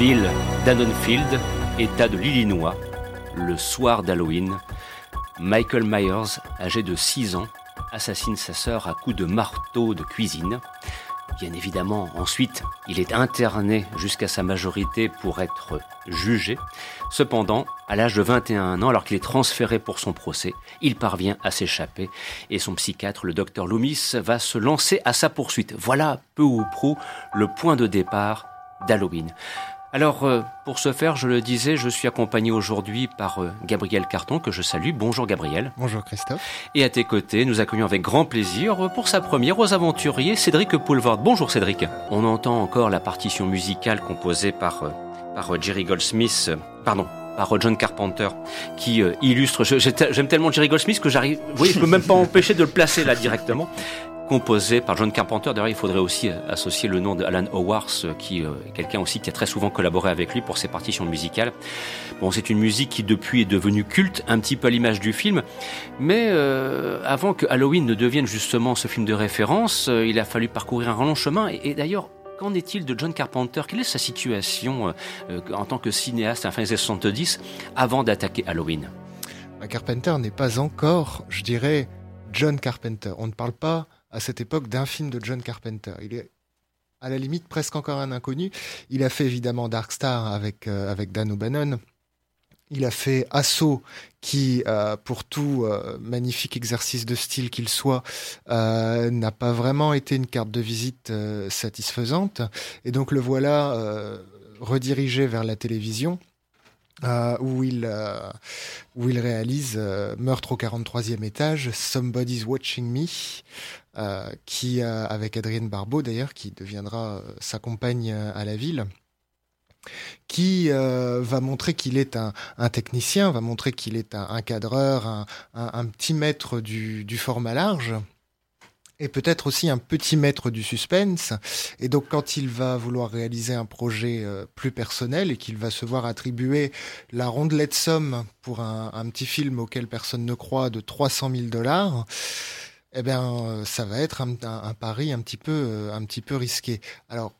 ville d'Annonfield, État de l'Illinois, le soir d'Halloween, Michael Myers, âgé de 6 ans, assassine sa sœur à coups de marteau de cuisine. Bien évidemment, ensuite, il est interné jusqu'à sa majorité pour être jugé. Cependant, à l'âge de 21 ans, alors qu'il est transféré pour son procès, il parvient à s'échapper et son psychiatre, le docteur Loomis, va se lancer à sa poursuite. Voilà peu ou prou le point de départ d'Halloween. Alors, euh, pour ce faire, je le disais, je suis accompagné aujourd'hui par euh, Gabriel Carton, que je salue. Bonjour Gabriel. Bonjour Christophe. Et à tes côtés, nous accueillons avec grand plaisir, euh, pour sa première aux aventuriers, Cédric Poulvord. Bonjour Cédric. On entend encore la partition musicale composée par, par Jerry Goldsmith, pardon, par John Carpenter, qui illustre. J'aime tellement Jerry Goldsmith que j'arrive. Oui, je peux même pas empêcher de le placer là directement composé par John Carpenter. D'ailleurs, il faudrait aussi euh, associer le nom d'Alan Howarth, euh, qui euh, est quelqu'un aussi qui a très souvent collaboré avec lui pour ses partitions musicales. Bon, c'est une musique qui depuis est devenue culte, un petit peu à l'image du film, mais avant que Halloween ne devienne justement ce film de référence, il a fallu parcourir un long chemin. Et, d'ailleurs, Qu'en est-il de John Carpenter? Quelle est sa situation en tant que cinéaste à fin des années 70 avant d'attaquer Halloween? Bah, Carpenter n'est pas encore, je dirais, John Carpenter. On ne parle pas à cette époque d'un film de John Carpenter. Il est à la limite presque encore un inconnu. Il a fait évidemment Dark Star avec, euh, avec Dan O'Bannon. Il a fait Assaut, qui, euh, pour tout euh, magnifique exercice de style qu'il soit, n'a pas vraiment été une carte de visite satisfaisante. Et donc le voilà redirigé vers la télévision. Où, il, où il réalise Meurtre au 43e étage, Somebody's Watching Me, euh, qui, avec Adrienne Barbeau d'ailleurs, qui deviendra euh, sa compagne euh, à la ville, qui va montrer qu'il est un, technicien, va montrer qu'il est un, cadreur, un, petit maître du, format large, et peut-être aussi un petit maître du suspense. Et donc quand il va vouloir réaliser un projet plus personnel et qu'il va se voir attribuer la rondelette somme pour un, un, petit film auquel personne ne croit de 300 000 dollars, eh bien, euh, ça va être un, pari un petit peu, euh, un petit peu risqué. Alors,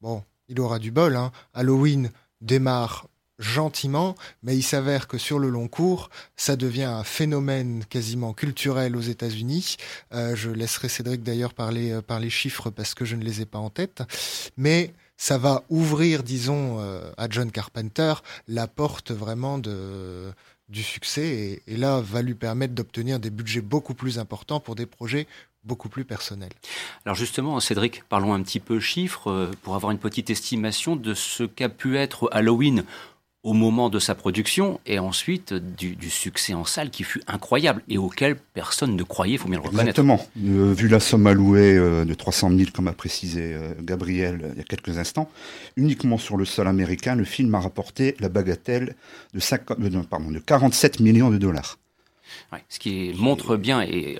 bon, il aura du bol. Hein. Halloween démarre gentiment, mais il s'avère que sur le long cours, ça devient un phénomène quasiment culturel aux États-Unis. Euh, je laisserai Cédric d'ailleurs parler par les chiffres parce que je ne les ai pas en tête, mais ça va ouvrir, disons, à John Carpenter la porte vraiment de du succès et, là va lui permettre d'obtenir des budgets beaucoup plus importants pour des projets beaucoup plus personnels. Alors justement, Cédric, parlons un petit peu chiffres euh, pour avoir une petite estimation de ce qu'a pu être Halloween au moment de sa production et ensuite du, succès en salle qui fut incroyable et auquel personne ne croyait, il faut bien le reconnaître. Exactement. Euh, vu la somme allouée euh, de 300 000, comme a précisé euh, Gabriel il y a quelques instants, uniquement sur le sol américain, le film a rapporté la bagatelle de, de 47 millions de dollars ce qui montre bien, et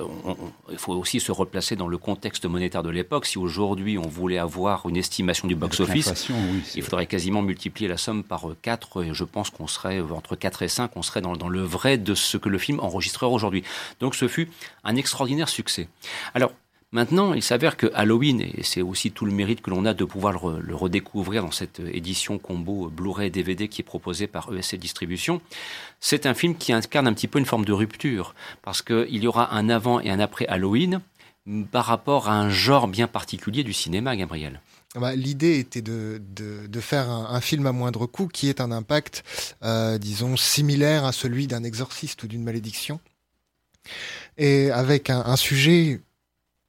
il faut aussi se replacer dans le contexte monétaire de l'époque. Si aujourd'hui on voulait avoir une estimation du box-office, il faudrait quasiment multiplier la somme par 4, et je pense qu'on serait entre 4 et 5, on serait dans, dans le vrai de ce que le film enregistrerait aujourd'hui. Donc ce fut un extraordinaire succès. Alors, Maintenant, il s'avère que Halloween, et c'est aussi tout le mérite que l'on a de pouvoir le, redécouvrir dans cette édition combo Blu-ray DVD qui est proposée par ESC Distribution, c'est un film qui incarne un petit peu une forme de rupture, parce qu'il y aura un avant et un après Halloween par rapport à un genre bien particulier du cinéma, Gabriel. Ah bah, l'idée était de, faire un, film à moindre coût qui ait un impact, euh, disons, similaire à celui d'un exorciste ou d'une malédiction. Et avec un sujet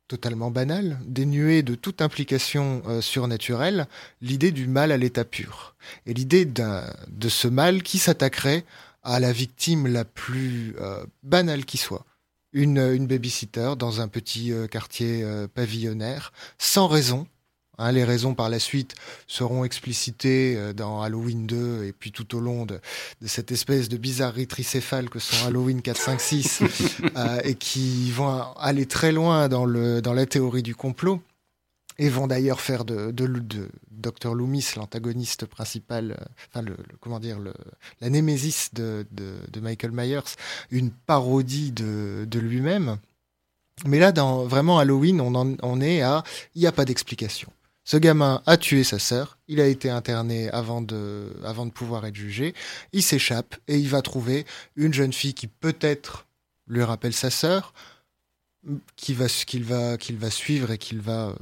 totalement banal, dénué de toute implication euh, surnaturelle, l'idée du mal à l'état pur. Et l'idée de ce mal qui s'attaquerait à la victime la plus euh, banale qui soit. Une, une babysitter dans un petit euh, quartier pavillonnaire, sans raison, Hein, les raisons par la suite seront explicitées euh, dans Halloween 2 et puis tout au long de, cette espèce de bizarrerie tricéphale que sont Halloween 4, 5, 6 et qui vont aller très loin dans, le, dans la théorie du complot et vont d'ailleurs faire de, de, de Dr Loomis, l'antagoniste principal, euh, enfin le, comment dire, le, la némésis de, de, Michael Myers, une parodie de, lui-même. Mais là, dans vraiment Halloween, on, on est à, il n'y a pas d'explication Ce gamin a tué sa sœur, il a été interné avant de, pouvoir être jugé, il s'échappe et il va trouver une jeune fille qui peut-être lui rappelle sa sœur, qu'il va, qu'il va, qu'il va suivre et qu'il va, euh,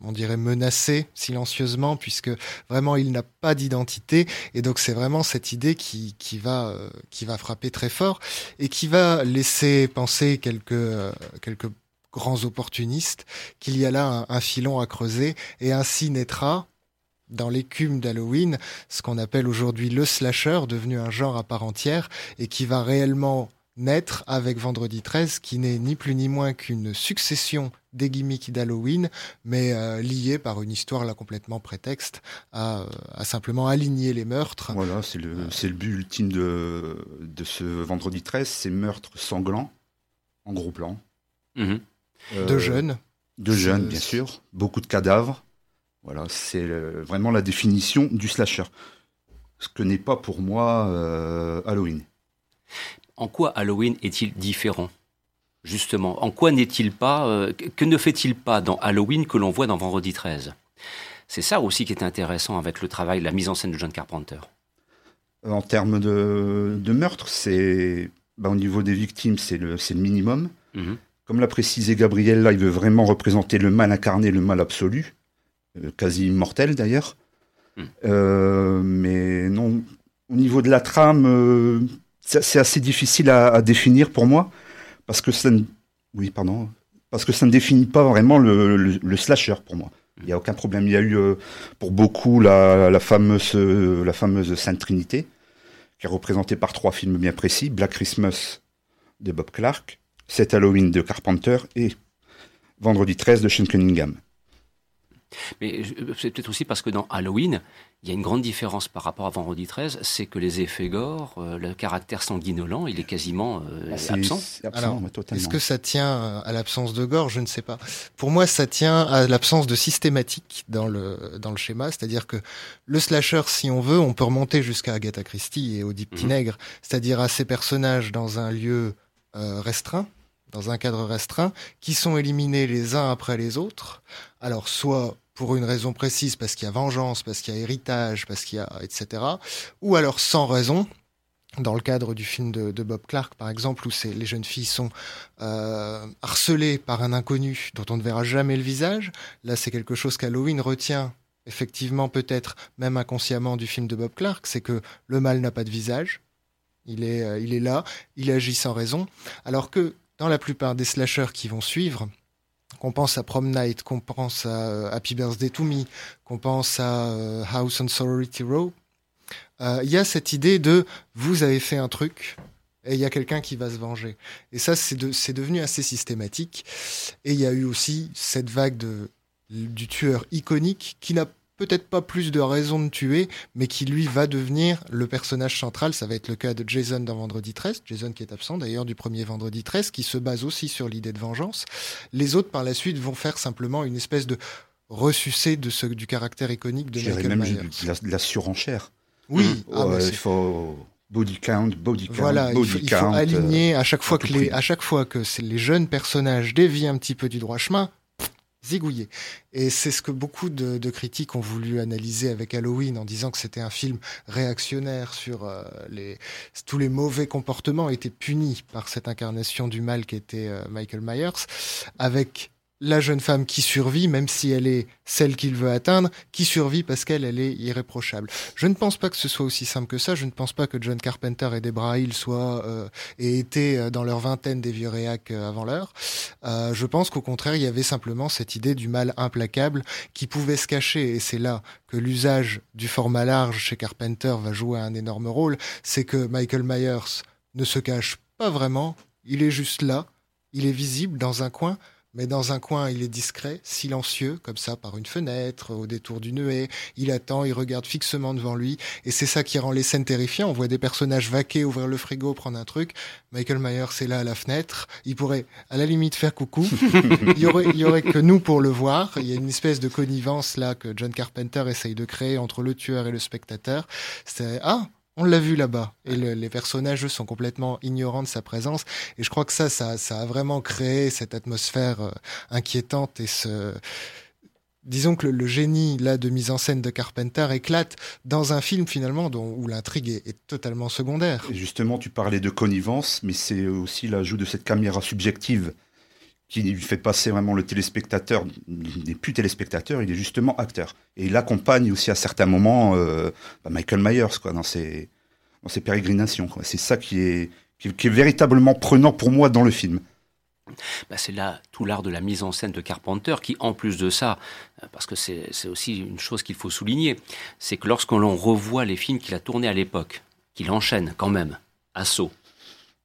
on dirait, menacer silencieusement, puisque vraiment il n'a pas d'identité. Et donc c'est vraiment cette idée qui, qui, va, euh, qui va frapper très fort et qui va laisser penser quelques, euh, quelques grands opportunistes qu'il y a là un, filon à creuser et ainsi naîtra dans l'écume d'Halloween ce qu'on appelle aujourd'hui le slasher, devenu un genre à part entière et qui va réellement naître avec Vendredi 13, qui n'est ni plus ni moins qu'une succession des gimmicks d'Halloween, mais euh, liée par une histoire là complètement prétexte à, à simplement aligner les meurtres. Voilà, c'est le, c'est le but ultime de, de ce Vendredi 13, c'est meurtres sanglants, en gros plan. Mhm. Euh, de jeunes. De jeunes, bien sûr. Beaucoup de cadavres. Voilà, c'est vraiment la définition du slasher. Ce que n'est pas pour moi euh, Halloween. En quoi Halloween est-il différent Justement, en quoi n'est-il pas euh, Que ne fait-il pas dans Halloween que l'on voit dans Vendredi 13 C'est ça aussi qui est intéressant avec le travail, la mise en scène de John Carpenter. En termes de, meurtre, c'est bah, au niveau des victimes, c'est le, le minimum. Mhm. Comme l'a précisé Gabriel, là, il veut vraiment représenter le mal incarné, le mal absolu, euh, quasi immortel d'ailleurs. Hmm. Euh, mais non, au niveau de la trame, euh, c'est assez difficile à, définir pour moi, parce que ça ne, oui, pardon, parce que ça ne définit pas vraiment le, slasher pour moi. Il n'y a aucun problème. Il y a eu pour beaucoup la, fameuse, la fameuse Sainte Trinité, qui est représentée par trois films bien précis Black Christmas de Bob Clark, cet Halloween de Carpenter et Vendredi 13 de Sean Cunningham. Mais c'est peut-être aussi parce que dans Halloween, il y a une grande différence par rapport à Vendredi 13, c'est que les effets gore, euh, le caractère sanguinolent, il est quasiment euh, ah, absent. Est-ce que ça tient à l'absence de gore? Je ne sais pas. Pour moi, ça tient à l'absence de systématique dans le, dans le schéma. C'est-à-dire que le slasher, si on veut, on peut remonter jusqu'à Agatha Christie et au Deep mm c'est-à-dire à ces personnages dans un lieu euh, restreint, dans un cadre restreint, qui sont éliminés les uns après les autres. Alors, soit pour une raison précise, parce qu'il y a vengeance, parce qu'il y a héritage, parce qu'il y a, etc. Ou alors sans raison, dans le cadre du film de, Bob Clark, par exemple, où les jeunes filles sont euh, harcelées par un inconnu dont on ne verra jamais le visage. Là, c'est quelque chose qu'Halloween retient effectivement peut-être même inconsciemment du film de Bob Clark, c'est que le mal n'a pas de visage. Il est, euh, il est là, il agit sans raison. Alors que dans la plupart des slashers qui vont suivre, qu'on pense à Prom Night, qu'on pense à euh, Happy Birthday to Me, qu'on pense à euh, House on Sorority Row, euh, il y a cette idée de vous avez fait un truc et il y a quelqu'un qui va se venger. Et ça, c'est devenu assez systématique. Et il y a eu aussi cette vague de, du tueur iconique qui n'a peut-être pas plus de raisons de tuer, mais qui lui va devenir le personnage central. Ça va être le cas de Jason dans Vendredi 13, Jason qui est absent d'ailleurs du premier Vendredi 13, qui se base aussi sur l'idée de vengeance. Les autres par la suite vont faire simplement une espèce de ressucé de ce, du caractère iconique de Michael même Myers. La, la surenchère. Oui, ah, bah, il faut body count, body count, voilà, body il faut, aligner à chaque fois que les, à chaque fois que les jeunes personnages dévient un petit peu du droit chemin, zigouillé. Et c'est ce que beaucoup de, critiques ont voulu analyser avec Halloween en disant que c'était un film réactionnaire sur euh, les tous les mauvais comportements étaient punis par cette incarnation du mal qui était euh, Michael Myers, avec la jeune femme qui survit, même si elle est celle qu'il veut atteindre, qui survit parce qu'elle, elle est irréprochable. Je ne pense pas que ce soit aussi simple que ça. Je ne pense pas que John Carpenter et Debra Hill soient euh, et étaient euh, dans leur vingtaine des vieux réacs euh, avant l'heure. je pense qu'au contraire, il y avait simplement cette idée du mal implacable qui pouvait se cacher. Et c'est là que l'usage du format large chez Carpenter va jouer un énorme rôle. C'est que Michael Myers ne se cache pas vraiment. Il est juste là. Il est visible dans un coin mais dans un coin, il est discret, silencieux, comme ça, par une fenêtre, au détour d'une haie. Il attend, il regarde fixement devant lui, et c'est ça qui rend les scènes terrifiantes. On voit des personnages vaquer, ouvrir le frigo, prendre un truc. Michael Myers est là à la fenêtre. Il pourrait, à la limite, faire coucou. il y aurait, il y aurait que nous pour le voir. Il y a une espèce de connivence là que John Carpenter essaye de créer entre le tueur et le spectateur. C'est ah on l'a vu là-bas. Et les personnages, sont complètement ignorants de sa présence. Et je crois que ça, ça, a vraiment créé cette atmosphère euh, inquiétante et ce, disons que le, génie là de mise en scène de Carpenter éclate dans un film finalement dont, où l'intrigue est, totalement secondaire. Et justement, tu parlais de connivence, mais c'est aussi l'ajout de cette caméra subjective qui lui fait passer vraiment le téléspectateur. Il n'est plus téléspectateur, il est justement acteur. Et il accompagne aussi à certains moments euh, bah, Michael Myers quoi, dans ses, dans pérégrinations. C'est ça qui est, qui est véritablement prenant pour moi dans le film. Bah, c'est là tout l'art de la mise en scène de Carpenter qui, en plus de ça, euh, parce que c'est aussi une chose qu'il faut souligner, c'est que lorsqu'on revoit les films qu'il a tournés à l'époque, qu'il enchaîne quand même, Assaut,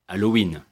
Halloween,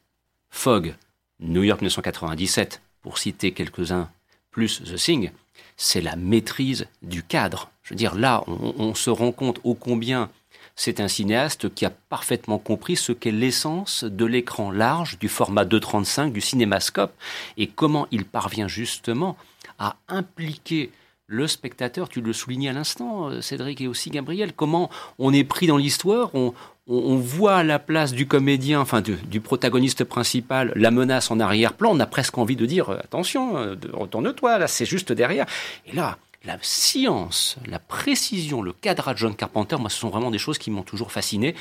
Fog, New York 1997, pour citer quelques-uns, plus The Thing, c'est la maîtrise du cadre. Je veux dire, là, on, se rend compte ô combien c'est un cinéaste qui a parfaitement compris ce qu'est l'essence de l'écran large, du format 2.35, du cinémascope, et comment il parvient justement à impliquer le spectateur, tu le soulignais à l'instant, euh, Cédric et aussi Gabriel, comment on est pris dans l'histoire, on, voit à la place du comédien, enfin du, protagoniste principal, la menace en arrière-plan, on a presque envie de dire, euh, attention, euh, retourne-toi, là c'est juste derrière. Et là, la science, la précision, le cadrage John Carpenter, moi, ce sont vraiment des choses qui m'ont toujours fasciné.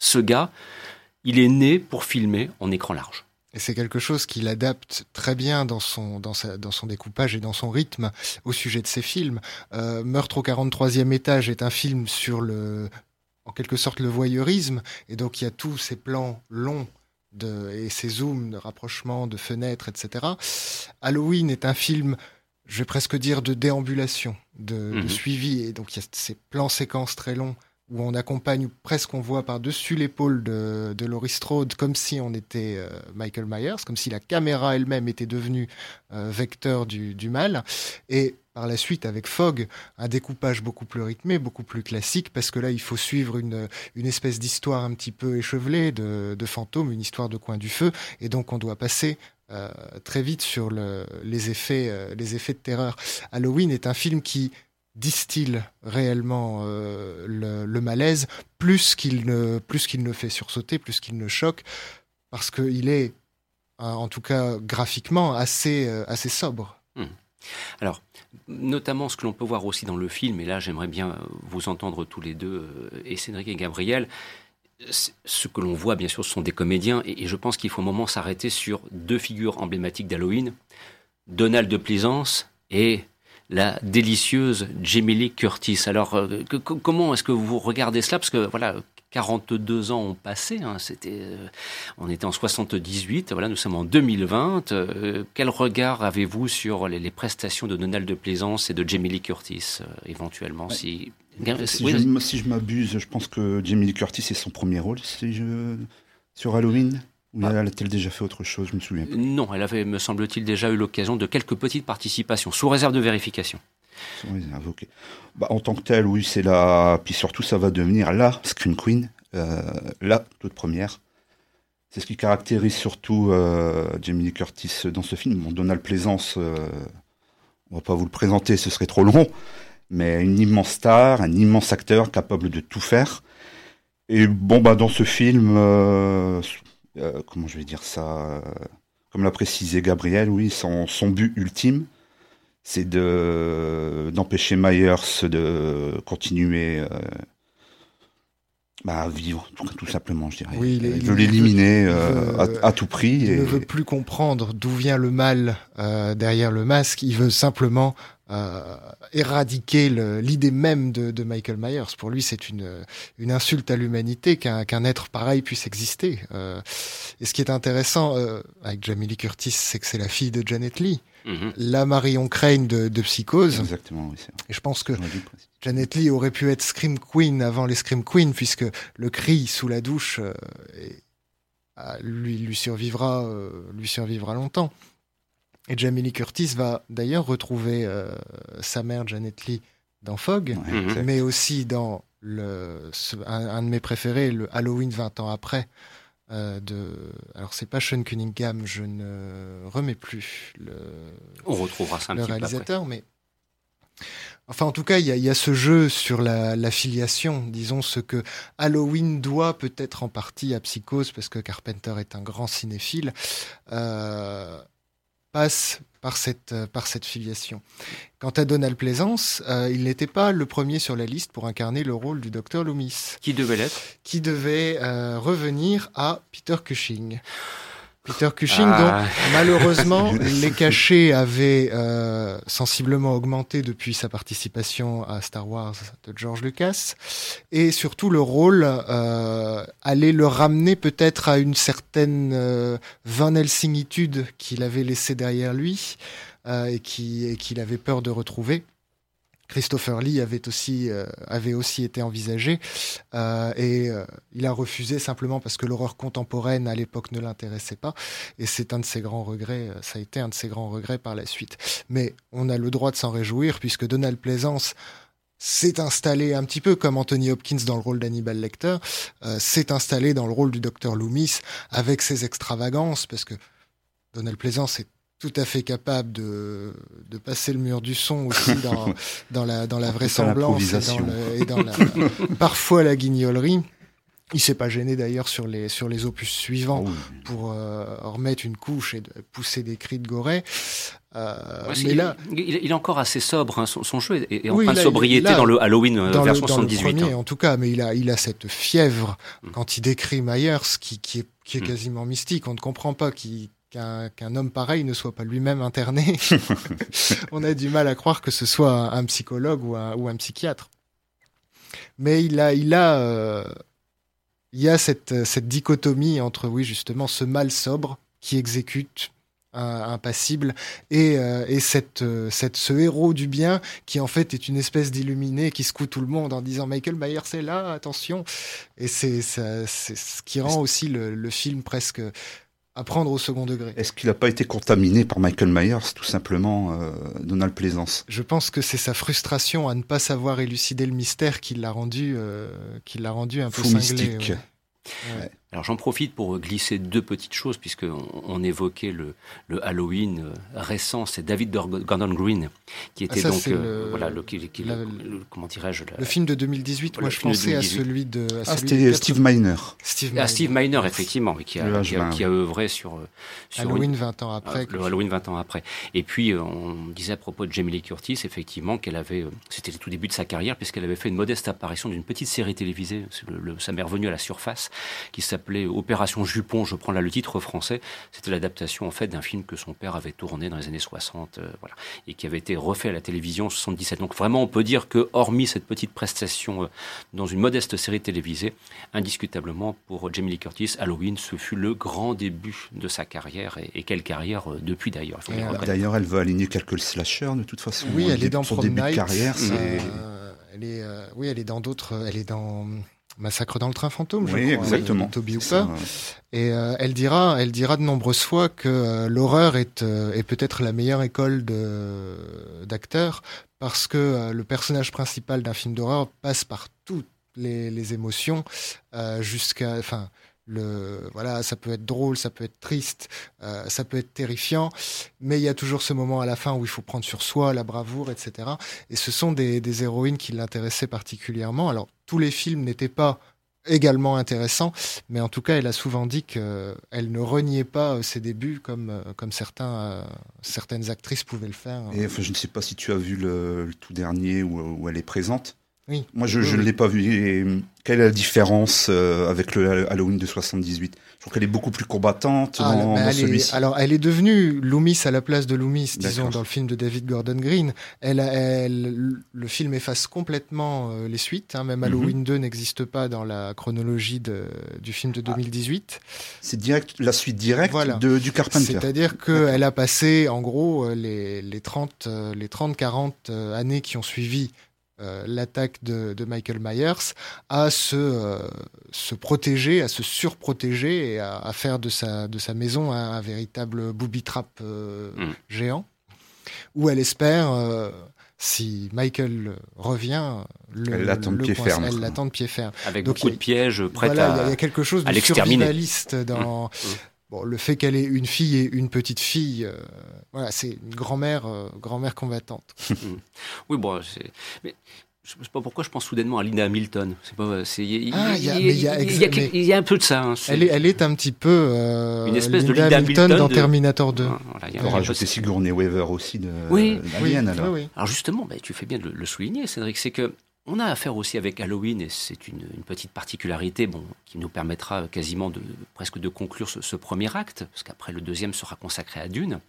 Ce gars, il est né pour filmer en écran large. Et c'est quelque chose qu'il adapte très bien dans son, dans, dans son découpage et dans son rythme au sujet de ses films. Euh, Meurtre au 43e étage est un film sur le, en quelque sorte, le voyeurisme. Et donc, il y a tous ces plans longs de, et ces zooms de rapprochement, de fenêtres, etc. Halloween est un film je vais presque dire, de déambulation, de, mhm. suivi. Et donc, il y a ces plans séquences très longs où on accompagne, presque on voit par-dessus l'épaule de, de Laurie Strode, comme si on était euh, Michael Myers, comme si la caméra elle-même était devenue euh, vecteur du, du, mal. Et par la suite, avec Fogg, un découpage beaucoup plus rythmé, beaucoup plus classique, parce que là, il faut suivre une, une espèce d'histoire un petit peu échevelée de, de fantômes, une histoire de coin du feu, et donc on doit passer euh, très vite sur les, effets, euh, les effets de terreur. Halloween est un film qui distille réellement euh, le, malaise plus qu'il ne, plus ne fait sursauter, plus qu'il ne choque, parce qu'il est, en tout cas graphiquement, assez, assez sobre. Hmm. Alors, notamment ce que l'on peut voir aussi dans le film, et là j'aimerais bien vous entendre tous les deux, et Cédric et Gabriel, ce que l'on voit, bien sûr, ce sont des comédiens, et, je pense qu'il faut un moment s'arrêter sur deux figures emblématiques d'Halloween, Donald de Plaisance et la délicieuse Jamie Lee Curtis. Alors, euh, comment est-ce que vous regardez cela? Parce que, voilà, 42 ans ont passé, hein, c'était, euh, on était en 78, voilà, nous sommes en 2020. Euh, quel regard avez-vous sur les, prestations de Donald de Plaisance et de Jamie Lee Curtis, éventuellement si si, je, si, m'abuse, je pense que Jamie Lee Curtis est son premier rôle je... sur Halloween. Ou ah. a-t-elle déjà fait autre chose Je me souviens pas. Non, elle avait, me semble-t-il, déjà eu l'occasion de quelques petites participations, sous réserve de vérification. Bah, en tant que telle, oui, c'est la. Puis surtout, ça va devenir la Scream Queen, euh, la toute première. C'est ce qui caractérise surtout euh, Jamie Lee Curtis dans ce film. Bon, Donald Plaisance, euh, on va pas vous le présenter, ce serait trop long mais une immense star, un immense acteur capable de tout faire. Et bon, bah, dans ce film, euh, euh, comment je vais dire ça Comme l'a précisé Gabriel, oui, son but ultime, c'est de d'empêcher Myers de continuer euh, bah, à vivre, tout, simplement, je dirais. il, veut l'éliminer à, tout prix. Il ne veut plus comprendre d'où vient le mal derrière le masque. Il veut simplement euh, éradiquer l'idée même de, Michael Myers. Pour lui, c'est une, une insulte à l'humanité qu'un être pareil puisse exister. Euh, et ce qui est intéressant euh, avec Jamie Lee Curtis, c'est que c'est la fille de Janet Lee. Mm-hmm. La Marion Crane de, de Psychose. Exactement, oui, Et je pense que Janet Lee aurait pu être Scream Queen avant les Scream Queen, puisque le cri sous la douche lui, lui survivra, lui survivra longtemps. Et Jamie Lee Curtis va d'ailleurs retrouver euh, sa mère Janet Lee dans Fog, mais aussi dans le, un, de mes préférés, le Halloween 20 ans après. Euh, de... Alors c'est pas Sean Cunningham, je ne remets plus le, On retrouvera ça un le réalisateur, mais Enfin, en tout cas, il y a, ce jeu sur la, filiation, disons ce que Halloween doit peut-être en partie à Psychose, parce que Carpenter est un grand cinéphile. Euh, passe par cette, par cette filiation. Quant à Donald Pleasance, il n'était pas le premier sur la liste pour incarner le rôle du docteur Loomis. Qui devait l'être? Qui devait revenir à Peter Cushing. Peter Cushing, ah. dont malheureusement les cachets avaient euh, sensiblement augmenté depuis sa participation à Star Wars de George Lucas, et surtout le rôle euh, allait le ramener peut-être à une certaine euh, Van Helsingitude qu'il avait laissé derrière lui euh, et qu'il avait peur de retrouver. Christopher Lee avait aussi, euh, avait aussi été envisagé euh, et euh, il a refusé simplement parce que l'horreur contemporaine à l'époque ne l'intéressait pas et c'est un de ses grands regrets, ça a été un de ses grands regrets par la suite. Mais on a le droit de s'en réjouir puisque Donald Pleasance s'est installé un petit peu comme Anthony Hopkins dans le rôle d'Hannibal Lecter, s'est installé dans le rôle du docteur Loomis avec ses extravagances parce que Donald Pleasance est tout à fait capable de, de passer le mur du son aussi dans, dans, la, dans la vraisemblance et dans, la, parfois la guignolerie. Il s'est pas gêné d'ailleurs sur les sur les opus suivants oh pour euh, remettre une couche et de pousser des cris de gorée. Euh, mais il, là, il, est encore assez sobre. Hein, son, jeu est, en train de sobriété dans le Halloween euh, version 78. Hein. En tout cas, mais il a il a cette fièvre mm. quand il décrit Myers qui qui est qui est mm. quasiment mystique. On ne comprend pas qui qu'un homme pareil ne soit pas lui-même interné. on a du mal à croire que ce soit un, psychologue ou un, ou un, psychiatre. Mais il a, il a, euh, il y a cette, cette dichotomie entre, oui, justement, ce mal sobre qui exécute un, passible et, euh, et cette, euh, cette, ce héros du bien qui en fait est une espèce d'illuminé qui secoue tout le monde en disant Michael Myers c'est là, attention. Et c'est ce qui rend aussi le, le film presque à prendre au second degré. Est-ce qu'il n'a pas été contaminé par Michael Myers, tout simplement, euh, Donald Plaisance Je pense que c'est sa frustration à ne pas savoir élucider le mystère qui l'a rendu, euh, qui l'a rendu un peu cinglé. Mystique. Alors j'en profite pour glisser deux petites choses, puisqu'on on évoquait le, le Halloween euh, récent, c'est David Gordon Green, qui était ah, donc, euh, voilà, le, comment dirais-je Le film de 2018, moi je pensais à celui de... ah, c'était Steve Miner. Steve Miner. Ah, Steve Miner, effectivement, qui a, qui a, qui, a, œuvré sur... Euh, sur Halloween 20 ans après. le Halloween 20 ans après. Et puis, on disait à propos de Jamie Lee Curtis, effectivement, qu'elle avait... C'était le tout début de sa carrière, puisqu'elle avait fait une modeste apparition d'une petite série télévisée, le, ça m'est revenu à la surface, qui s'appelait Opération Jupon, je prends là le titre français, c'était l'adaptation en fait d'un film que son père avait tourné dans les années 60, euh, voilà, et qui avait été refait à la télévision en 77. Donc vraiment, on peut dire que hormis cette petite prestation euh, dans une modeste série télévisée, indiscutablement pour Jamie Lee Curtis, Halloween, ce fut le grand début de sa carrière et, quelle carrière euh, depuis d'ailleurs. D'ailleurs, elle veut aligner quelques slashers de toute façon. Oui, elle est dans son début de carrière. elle est, oui, elle est dans d'autres. Elle est dans Massacre dans le train fantôme, je oui, crois, exactement. Toby Hooper. Et euh, elle dira, elle dira de nombreuses fois que euh, l'horreur est, euh, est peut-être la meilleure école d'acteurs parce que le personnage principal d'un film d'horreur passe par toutes les, les émotions jusqu'à, enfin, le voilà ça peut être drôle ça peut être triste euh, ça peut être terrifiant mais il y a toujours ce moment à la fin où il faut prendre sur soi la bravoure etc et ce sont des, des héroïnes qui l'intéressaient particulièrement alors tous les films n'étaient pas également intéressants mais en tout cas elle a souvent dit qu'elle ne reniait pas euh, ses débuts comme euh, comme certains certaines actrices pouvaient le faire. Et enfin, je ne sais pas si tu as vu le, tout dernier où, où elle est présente oui. Moi, je ne l'ai pas vu. Et quelle est la différence euh, avec le Halloween de 78 Je trouve qu'elle est beaucoup plus combattante ah, dans, celui-ci. Alors, elle est devenue Loomis à la place de Loomis, disons, dans le film de David Gordon Green. Elle, elle, le film efface complètement euh, les suites. Hein. même mhm. Halloween 2 n'existe pas dans la chronologie de, du film de 2018. Ah. C'est direct, la suite directe de, du Carpenter. C'est-à-dire qu'elle a passé, en gros, euh, les, les 30, les 30-40 années qui ont suivi euh, l'attaque de, Michael Myers à se, euh, se protéger, à se surprotéger et à, faire de sa, de sa maison un, véritable booby-trap euh, mm. géant, où elle espère, si Michael revient, le, elle l'attend de, pied ferme. Elle l'attend de pied ferme. Avec beaucoup de pièges prêts à Il y, a quelque chose de survivaliste dans... Mm. Bon, le fait qu'elle ait une fille et une petite fille, voilà, c'est une grand-mère, grand-mère combattante. oui, bon, mais je sais pas pourquoi je pense soudainement à Linda Hamilton. C'est pas, il y, a un peu de ça. Hein, elle, est, elle est un petit peu euh, une espèce Linda de Linda Hamilton, dans Terminator 2. Ah, voilà, On rajouter Sigourney Weaver aussi de oui. alors. alors justement, bah, tu fais bien de le, souligner, Cédric, c'est que on a affaire aussi avec Halloween, et c'est une, petite particularité bon, qui nous permettra quasiment de presque de conclure ce, premier acte, parce qu'après le deuxième sera consacré à Dune.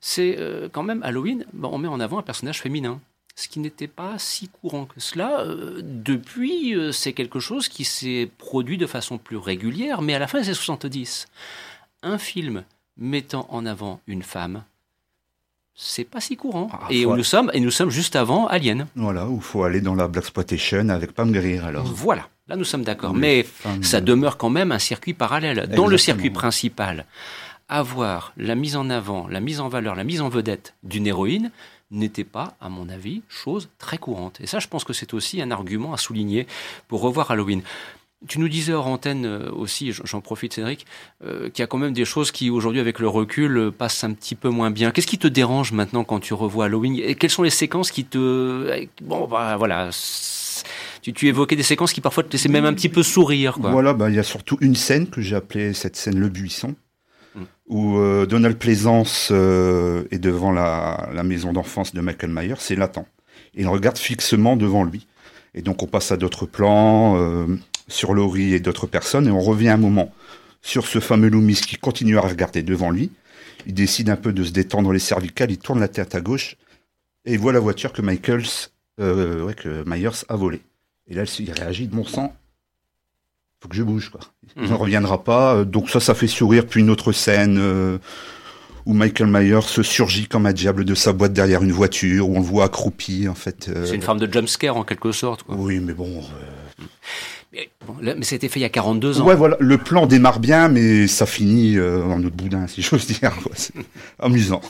C'est euh, quand même Halloween, on met en avant un personnage féminin ce qui n'était pas si courant que cela. Euh, depuis, euh, c'est quelque chose qui s'est produit de façon plus régulière, mais à la fin des années 70, un film mettant en avant une femme, c'est pas si courant. Ah, et, nous sommes, et nous sommes juste avant Alien. Voilà, où il faut aller dans la Black Exploitation avec Pam Grier alors. Voilà, là nous sommes d'accord. Mais ça demeure quand même un circuit parallèle. Dans le circuit principal, avoir la mise en avant, la mise en valeur, la mise en vedette d'une héroïne, n'était pas, à mon avis, chose très courante. Et ça, je pense que c'est aussi un argument à souligner pour revoir Halloween. Tu nous disais hors antenne euh, aussi, j'en profite Cédric, euh, qu'il y a quand même des choses qui aujourd'hui avec le recul euh, passent un petit peu moins bien. Qu'est-ce qui te dérange maintenant quand tu revois Halloween? Et quelles sont les séquences qui te... Bon, bah, voilà, tu, tu, évoquais des séquences qui parfois te laissaient même un petit peu sourire. Quoi. Voilà, bah, il y a surtout une scène que j'ai appelée cette scène Le Buisson, où euh, Donald Plaisance euh, est devant la, maison d'enfance de Michael Myers, c'est latent. Il regarde fixement devant lui. Et donc on passe à d'autres plans, sur Laurie et d'autres personnes, et on revient un moment sur ce fameux Loomis qui continue à regarder devant lui. Il décide un peu de se détendre les cervicales, il tourne la tête à gauche, et il voit la voiture que, Michaels, ouais, que Myers a volée. Et là, il réagit de mon sang, faut que je bouge quoi. Il ne mhm. reviendra pas. Euh, donc ça, ça fait sourire. Puis une autre scène euh, où Michael Myers se surgit comme un diable de sa boîte derrière une voiture, où on le voit accroupi en fait. Euh. C'est une forme de jumpscare en quelque sorte. Quoi. Oui, mais bon. Mais, bon, mais ça a été fait il y a 42 ans. Ouais, voilà, le plan démarre bien, mais ça finit euh, en autre boudin, si j'ose dire. C'est amusant.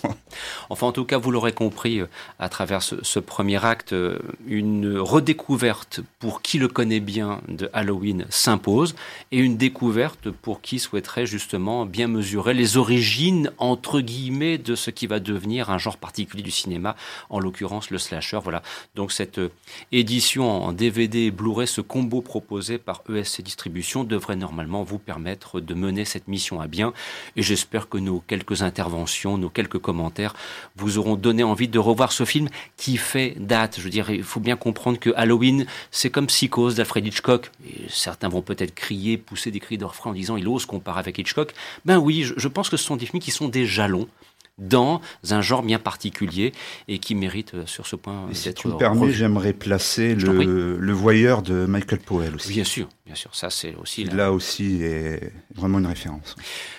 Enfin, en tout cas, vous l'aurez compris euh, à travers ce, premier acte, euh, une redécouverte pour qui le connaît bien de Halloween s'impose, et une découverte pour qui souhaiterait justement bien mesurer les origines, entre guillemets, de ce qui va devenir un genre particulier du cinéma, en l'occurrence le slasher. Voilà. Donc cette édition en DVD et Blu-ray, ce combo proposé par ESC Distribution devrait normalement vous permettre de mener cette mission à bien. Et j'espère que nos quelques interventions, nos quelques commentaires vous auront donné envie de revoir ce film qui fait date. Je veux dire, il faut bien comprendre que Halloween, c'est comme Psychose d'Alfred Hitchcock. Et certains vont peut-être crier, pousser des cris d'orfraie en disant il ose comparer avec Hitchcock. Ben oui, je, je pense que ce sont des films qui sont des jalons dans un genre bien particulier et qui mérite euh, sur ce point d'être. Si tu me permets, j'aimerais placer le, le, voyeur de Michael Powell aussi. Bien sûr, bien sûr, ça c'est aussi là aussi est vraiment une référence.